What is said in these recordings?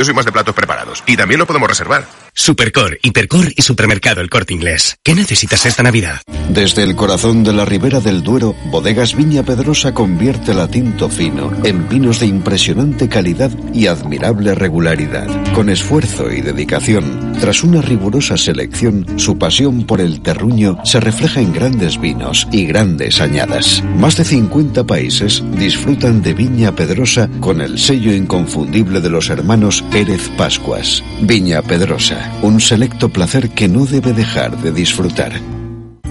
Yo soy más de platos preparados. Y también lo podemos reservar. Supercor, Hipercor y Supermercado El Corte Inglés. ¿Qué necesitas esta Navidad? Desde el corazón de la ribera del Duero, Bodegas Viña Pedrosa convierte la tinto fino en vinos de impresionante calidad y admirable regularidad. Con esfuerzo y dedicación, tras una rigurosa selección, su pasión por el terruño se refleja en grandes vinos y grandes añadas. Más de 50 países disfrutan de Viña Pedrosa con el sello inconfundible de los hermanos Pérez Pascuas. Viña Pedrosa, un selecto placer que no debe dejar de disfrutar.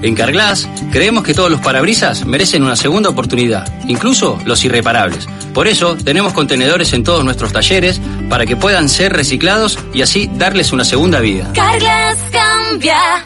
En Carglass creemos que todos los parabrisas merecen una segunda oportunidad, incluso los irreparables. Por eso tenemos contenedores en todos nuestros talleres para que puedan ser reciclados y así darles una segunda vida. Carglass cambia,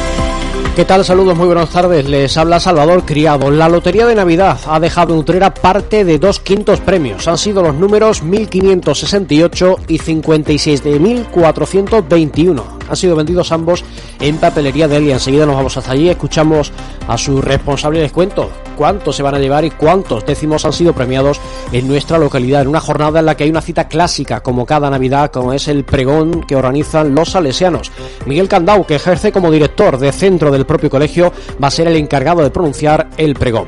¿Qué tal? Saludos, muy buenas tardes. Les habla Salvador Criado. La Lotería de Navidad ha dejado en Utrera parte de dos quintos premios. Han sido los números 1568 y 56.421. Han sido vendidos ambos en papelería de Elia. Enseguida nos vamos hasta allí, escuchamos a su responsable les cuento cuántos se van a llevar y cuántos décimos han sido premiados en nuestra localidad. En una jornada en la que hay una cita clásica, como cada Navidad, como es el pregón que organizan los salesianos. Miguel Candau, que ejerce como director de centro del propio colegio, va a ser el encargado de pronunciar el pregón.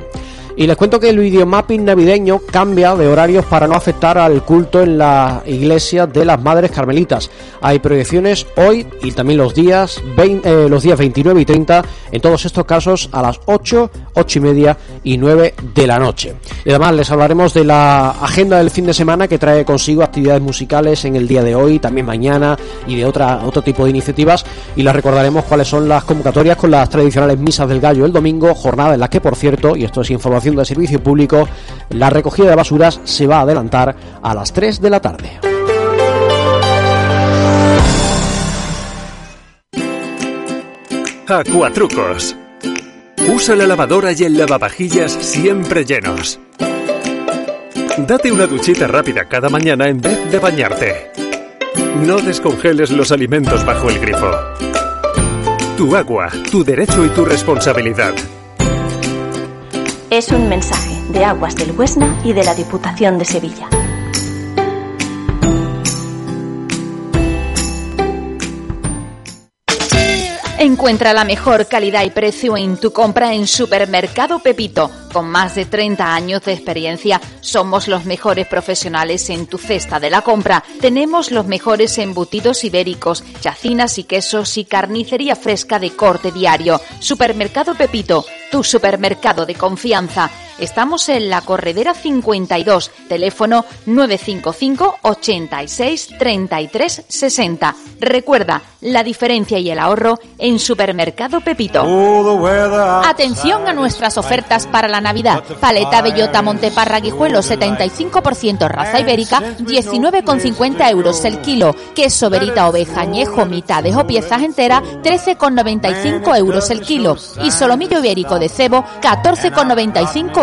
Y les cuento que el videomapping navideño cambia de horarios para no afectar al culto en la iglesia de las Madres Carmelitas. Hay proyecciones hoy y también los días, 20, eh, los días 29 y 30, en todos estos casos a las 8, 8 y media y 9 de la noche. Y además les hablaremos de la agenda del fin de semana que trae consigo actividades musicales en el día de hoy, también mañana y de otra, otro tipo de iniciativas. Y les recordaremos cuáles son las convocatorias con las tradicionales misas del gallo el domingo, jornada en la que, por cierto, y esto es información de servicio público, la recogida de basuras se va a adelantar a las 3 de la tarde. Acuatrucos. Usa la lavadora y el lavavajillas siempre llenos. Date una duchita rápida cada mañana en vez de bañarte. No descongeles los alimentos bajo el grifo. Tu agua, tu derecho y tu responsabilidad. Es un mensaje de Aguas del Huesna y de la Diputación de Sevilla. Encuentra la mejor calidad y precio en tu compra en Supermercado Pepito. Con más de 30 años de experiencia, somos los mejores profesionales en tu cesta de la compra. Tenemos los mejores embutidos ibéricos, chacinas y quesos y carnicería fresca de corte diario. Supermercado Pepito, tu supermercado de confianza. Estamos en la Corredera 52, teléfono 955 86 33 60. Recuerda, la diferencia y el ahorro en Supermercado Pepito. Atención a nuestras ofertas para la Navidad. Paleta Bellota Monteparra Guijuelo 75% raza ibérica 19,50 euros el kilo. Queso Verita Oveja Añejo mitades o piezas enteras 13,95 euros el kilo. Y solomillo ibérico de cebo 14,95 euros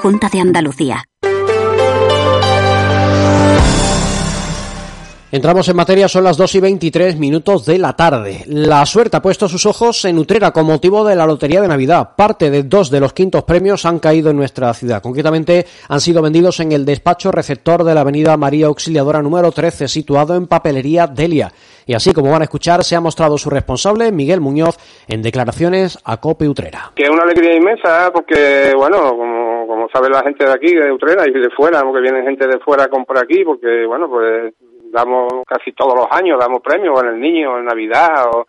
Junta de Andalucía. Entramos en materia, son las 2 y 23 minutos de la tarde. La suerte ha puesto sus ojos en Utrera con motivo de la Lotería de Navidad. Parte de dos de los quintos premios han caído en nuestra ciudad. Concretamente, han sido vendidos en el despacho receptor de la avenida María Auxiliadora número 13, situado en Papelería Delia. Y así como van a escuchar, se ha mostrado su responsable, Miguel Muñoz, en declaraciones a COPE Utrera. Que es una alegría inmensa, porque, bueno, como, como sabe la gente de aquí, de Utrera y de fuera, porque viene gente de fuera a comprar aquí, porque, bueno, pues damos casi todos los años, damos premios en el niño, en Navidad o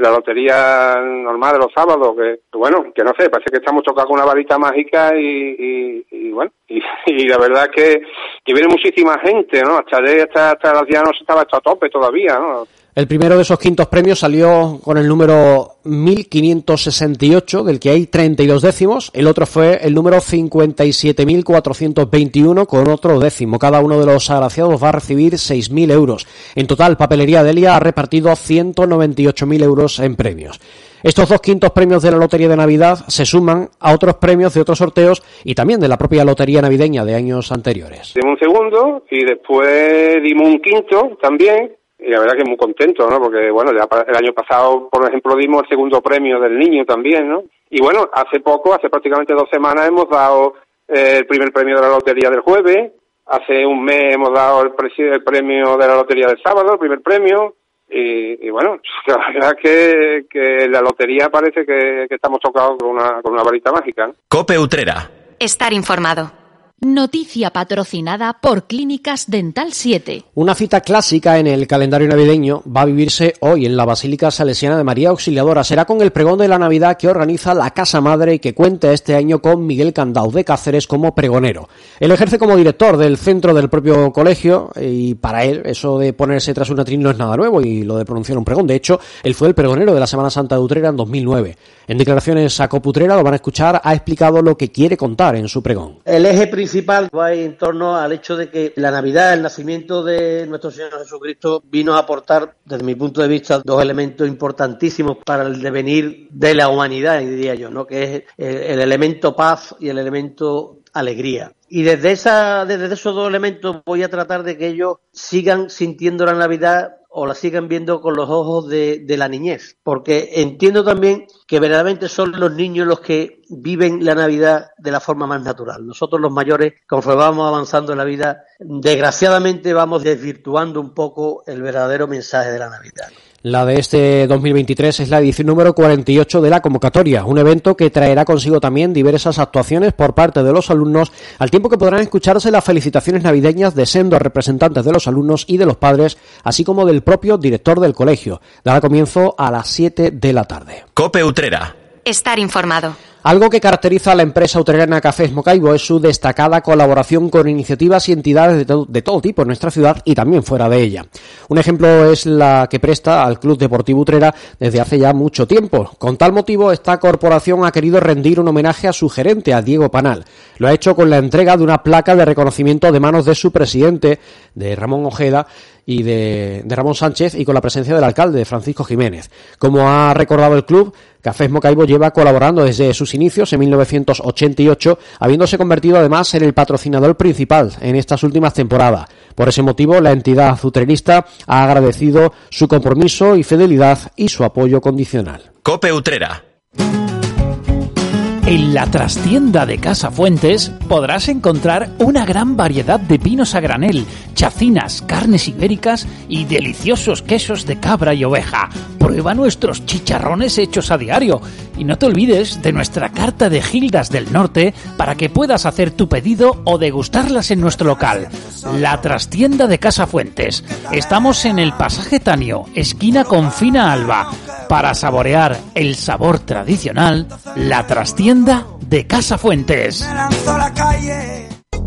la lotería normal de los sábados, que bueno, que no sé, parece que estamos tocados con una varita mágica y, y, bueno, y, la verdad es que, viene muchísima gente, ¿no? Hasta, hasta, hasta las no se estaba a tope todavía, ¿no? El primero de esos quintos premios salió con el número 1568, del que hay 32 décimos. El otro fue el número 57.421 con otro décimo. Cada uno de los agraciados va a recibir 6.000 euros. En total, Papelería Delia ha repartido 198.000 euros en premios. Estos dos quintos premios de la Lotería de Navidad se suman a otros premios de otros sorteos y también de la propia Lotería Navideña de años anteriores. Dimos un segundo y después dimos un quinto también y la verdad que muy contento, ¿no? Porque, bueno, ya el año pasado, por ejemplo, dimos el segundo premio del niño también, ¿no? Y bueno, hace poco, hace prácticamente dos semanas, hemos dado eh, el primer premio de la lotería del jueves, hace un mes hemos dado el, premio de la lotería del sábado, el primer premio, y, bueno, la verdad que, que la lotería parece que, estamos tocados con una, con una varita mágica. Cope Utrera. Estar informado. Noticia patrocinada por Clínicas Dental 7. Una cita clásica en el calendario navideño va a vivirse hoy en la Basílica Salesiana de María Auxiliadora. Será con el pregón de la Navidad que organiza la Casa Madre y que cuenta este año con Miguel Candau de Cáceres como pregonero. Él ejerce como director del centro del propio colegio y para él eso de ponerse tras un atril no es nada nuevo y lo de pronunciar un pregón. De hecho, él fue el pregonero de la Semana Santa de Utrera en 2009. En declaraciones a Coputrera lo van a escuchar, ha explicado lo que quiere contar en su pregón. El eje principal va en torno al hecho de que la Navidad, el nacimiento de nuestro Señor Jesucristo, vino a aportar, desde mi punto de vista, dos elementos importantísimos para el devenir de la humanidad, diría yo, ¿no? que es el, elemento paz y el elemento alegría. Y desde, esa, desde esos dos elementos voy a tratar de que ellos sigan sintiendo la Navidad o la sigan viendo con los ojos de, la niñez. Porque entiendo también que verdaderamente son los niños los que viven la Navidad de la forma más natural. Nosotros los mayores, conforme vamos avanzando en la vida, desgraciadamente vamos desvirtuando un poco el verdadero mensaje de la Navidad. La de este 2023 es la edición número 48 de la convocatoria, un evento que traerá consigo también diversas actuaciones por parte de los alumnos, al tiempo que podrán escucharse las felicitaciones navideñas de sendos representantes de los alumnos y de los padres, así como del propio director del colegio. Dará comienzo a las 7 de la tarde. Cope Utrera. Estar informado. Algo que caracteriza a la empresa utrerana Cafés Mocaibo es su destacada colaboración con iniciativas y entidades de, todo tipo en nuestra ciudad y también fuera de ella. Un ejemplo es la que presta al Club Deportivo Utrera desde hace ya mucho tiempo. Con tal motivo, esta corporación ha querido rendir un homenaje a su gerente, a Diego Panal. Lo ha hecho con la entrega de una placa de reconocimiento de manos de su presidente, de Ramón Ojeda, y de, Ramón Sánchez y con la presencia del alcalde, Francisco Jiménez. Como ha recordado el club, Cafés Mocaibo lleva colaborando desde sus inicios en 1988, habiéndose convertido además en el patrocinador principal en estas últimas temporadas. Por ese motivo, la entidad azutrenista ha agradecido su compromiso y fidelidad y su apoyo condicional. Cope Utrera en la trastienda de Casa Fuentes podrás encontrar una gran variedad de vinos a granel, chacinas, carnes ibéricas y deliciosos quesos de cabra y oveja. Prueba nuestros chicharrones hechos a diario y no te olvides de nuestra carta de Gildas del Norte para que puedas hacer tu pedido o degustarlas en nuestro local. La trastienda de Casa Fuentes. Estamos en el pasaje Tanio, esquina con Fina Alba. Para saborear el sabor tradicional, la trastienda de Casa Fuentes.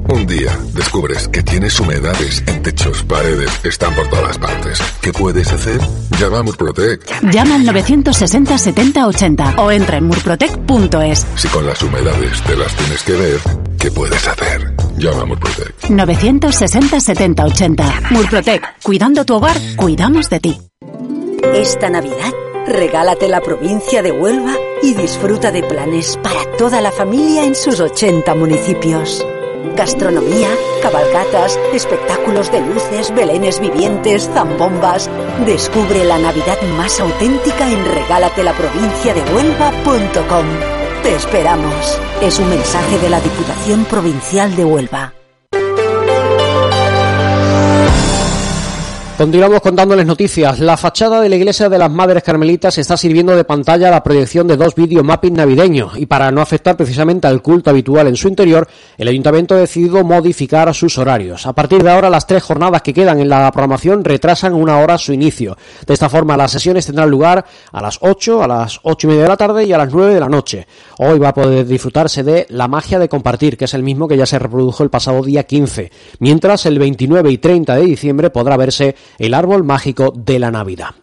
Un día descubres que tienes humedades en techos, paredes, están por todas partes. ¿Qué puedes hacer? Llama a Murprotec. Llama al 960 70 80 o entra en murprotec.es. Si con las humedades te las tienes que ver, ¿qué puedes hacer? Llama a Murprotec. 960 70 80. Murprotec. Cuidando tu hogar, cuidamos de ti. Esta Navidad Regálate la provincia de Huelva y disfruta de planes para toda la familia en sus 80 municipios. Gastronomía, cabalgatas, espectáculos de luces, belenes vivientes, zambombas. Descubre la Navidad más auténtica en regálatelaprovinciadehuelva.com. Te esperamos. Es un mensaje de la Diputación Provincial de Huelva. Continuamos contándoles noticias. La fachada de la iglesia de las Madres Carmelitas está sirviendo de pantalla a la proyección de dos videomapping navideños y para no afectar precisamente al culto habitual en su interior, el ayuntamiento ha decidido modificar sus horarios. A partir de ahora, las tres jornadas que quedan en la programación retrasan una hora su inicio. De esta forma, las sesiones tendrán lugar a las 8, a las 8 y media de la tarde y a las 9 de la noche. Hoy va a poder disfrutarse de La magia de compartir, que es el mismo que ya se reprodujo el pasado día 15, mientras el 29 y 30 de diciembre podrá verse el árbol mágico de la Navidad.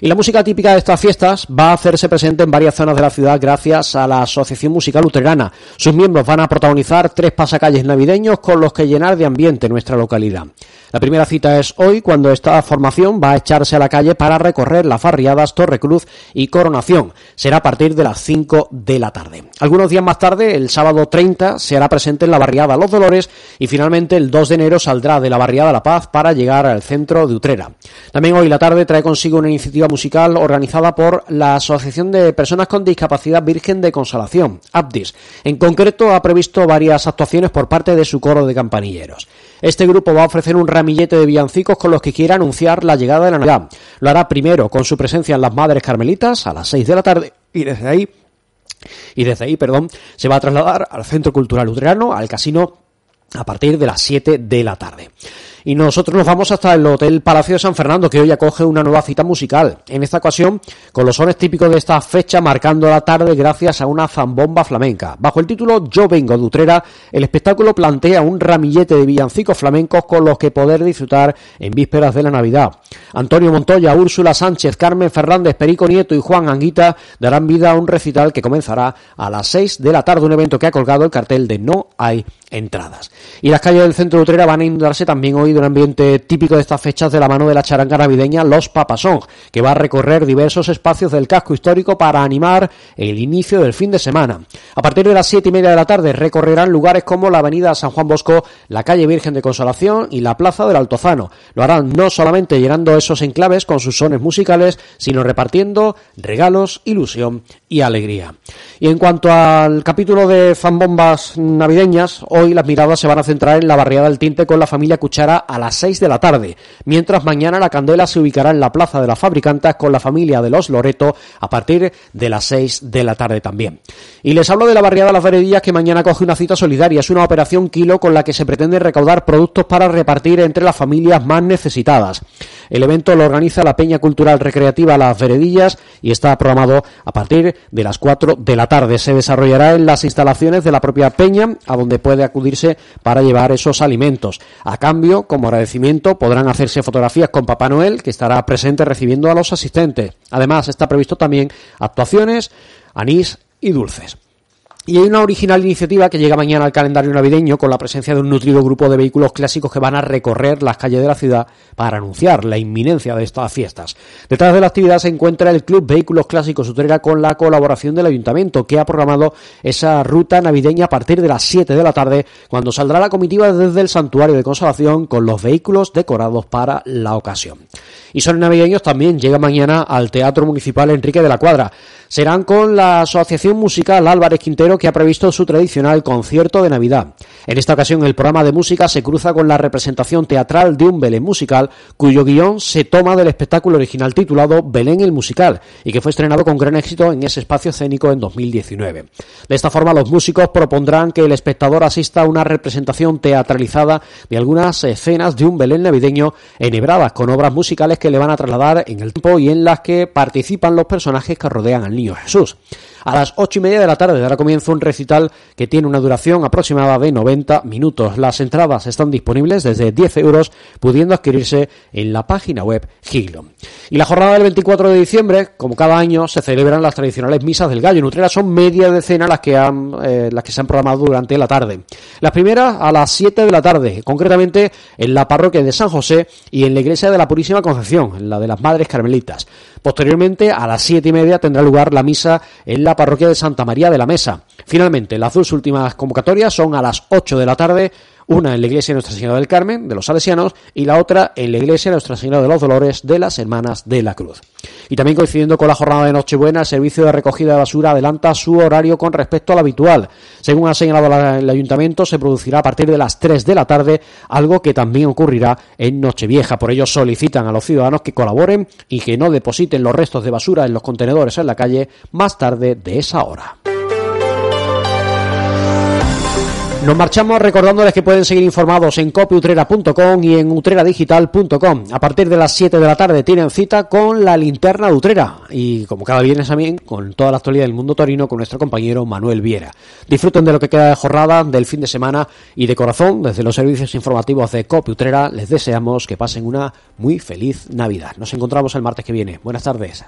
Y la música típica de estas fiestas va a hacerse presente en varias zonas de la ciudad gracias a la Asociación Musical Luterana. Sus miembros van a protagonizar tres pasacalles navideños con los que llenar de ambiente nuestra localidad. La primera cita es hoy, cuando esta formación va a echarse a la calle para recorrer las farriadas Torre Cruz y Coronación. Será a partir de las 5 de la tarde. Algunos días más tarde, el sábado 30, se hará presente en la barriada Los Dolores y finalmente el 2 de enero saldrá de la barriada La Paz para llegar al centro de Utrera. También hoy la tarde trae consigo una iniciativa musical organizada por la Asociación de Personas con Discapacidad Virgen de Consolación, ABDIS. En concreto, ha previsto varias actuaciones por parte de su coro de campanilleros. Este grupo va a ofrecer un ramillete de villancicos con los que quiera anunciar la llegada de la Navidad. Lo hará primero con su presencia en las Madres Carmelitas a las 6 de la tarde y desde ahí y desde ahí, perdón, se va a trasladar al Centro Cultural Luterano, al casino a partir de las 7 de la tarde. Y nosotros nos vamos hasta el Hotel Palacio de San Fernando, que hoy acoge una nueva cita musical. En esta ocasión, con los sones típicos de esta fecha, marcando la tarde gracias a una zambomba flamenca. Bajo el título Yo vengo de Utrera, el espectáculo plantea un ramillete de villancicos flamencos con los que poder disfrutar en vísperas de la Navidad. Antonio Montoya, Úrsula Sánchez, Carmen Fernández, Perico Nieto y Juan Anguita darán vida a un recital que comenzará a las 6 de la tarde, un evento que ha colgado el cartel de No hay entradas. Y las calles del centro de Utrera van a inundarse también hoy de un ambiente típico de estas fechas de la mano de la charanga navideña Los Papasón, que va a recorrer diversos espacios del casco histórico para animar el inicio del fin de semana. A partir de las siete y media de la tarde recorrerán lugares como la avenida San Juan Bosco, la calle Virgen de Consolación y la plaza del Altozano. Lo harán no solamente llenando esos enclaves con sus sones musicales, sino repartiendo regalos, ilusión y alegría. Y en cuanto al capítulo de fanbombas navideñas, hoy las miradas se van a centrar en la barriada del Tinte con la familia Cuchara a las 6 de la tarde, mientras mañana la candela se ubicará en la Plaza de las Fabricantas con la familia de los Loreto a partir de las 6 de la tarde también. Y les hablo de la barriada Las Veredillas que mañana coge una cita solidaria. Es una operación kilo con la que se pretende recaudar productos para repartir entre las familias más necesitadas. El evento lo organiza la Peña Cultural Recreativa Las Veredillas y está programado a partir de las 4 de la tarde. Se desarrollará en las instalaciones de la propia Peña, a donde puede acudirse para llevar esos alimentos. A cambio, como agradecimiento, podrán hacerse fotografías con Papá Noel, que estará presente recibiendo a los asistentes. Además, está previsto también actuaciones, anís y dulces. Y hay una original iniciativa que llega mañana al calendario navideño con la presencia de un nutrido grupo de vehículos clásicos que van a recorrer las calles de la ciudad para anunciar la inminencia de estas fiestas. Detrás de la actividad se encuentra el Club Vehículos Clásicos Utrera con la colaboración del Ayuntamiento que ha programado esa ruta navideña a partir de las 7 de la tarde cuando saldrá la comitiva desde el Santuario de Consolación con los vehículos decorados para la ocasión. Y son navideños también llega mañana al Teatro Municipal Enrique de la Cuadra serán con la Asociación Musical Álvarez Quintero que ha previsto su tradicional concierto de Navidad. En esta ocasión el programa de música se cruza con la representación teatral de un Belén musical cuyo guion se toma del espectáculo original titulado Belén el musical y que fue estrenado con gran éxito en ese espacio escénico en 2019. De esta forma los músicos propondrán que el espectador asista a una representación teatralizada de algunas escenas de un Belén navideño enhebradas con obras musicales que le van a trasladar en el tiempo y en las que participan los personajes que rodean al Niño Jesús. A las ocho y media de la tarde dará comienzo un recital que tiene una duración aproximada de 90 minutos. Las entradas están disponibles desde 10 euros, pudiendo adquirirse en la página web Giglo. Y la jornada del 24 de diciembre, como cada año, se celebran las tradicionales misas del gallo. En Utrera son media decena las que, han, eh, las que se han programado durante la tarde. Las primeras a las 7 de la tarde, concretamente en la parroquia de San José y en la iglesia de la Purísima Concepción, en la de las Madres Carmelitas. Posteriormente, a las siete y media, tendrá lugar la misa en la parroquia de Santa María de la Mesa. Finalmente, las dos últimas convocatorias son a las 8 de la tarde, una en la iglesia de Nuestra Señora del Carmen, de los Salesianos, y la otra en la iglesia de Nuestra Señora de los Dolores, de las Hermanas de la Cruz. Y también coincidiendo con la jornada de Nochebuena, el servicio de recogida de basura adelanta su horario con respecto al habitual. Según ha señalado el ayuntamiento, se producirá a partir de las 3 de la tarde, algo que también ocurrirá en Nochevieja. Por ello solicitan a los ciudadanos que colaboren y que no depositen los restos de basura en los contenedores en la calle más tarde de esa hora. Nos marchamos recordándoles que pueden seguir informados en copiutrera.com y en utreradigital.com. A partir de las 7 de la tarde tienen cita con la linterna de Utrera y como cada viernes también con toda la actualidad del mundo torino con nuestro compañero Manuel Viera. Disfruten de lo que queda de jornada, del fin de semana y de corazón desde los servicios informativos de Copi Utrera les deseamos que pasen una muy feliz Navidad. Nos encontramos el martes que viene. Buenas tardes.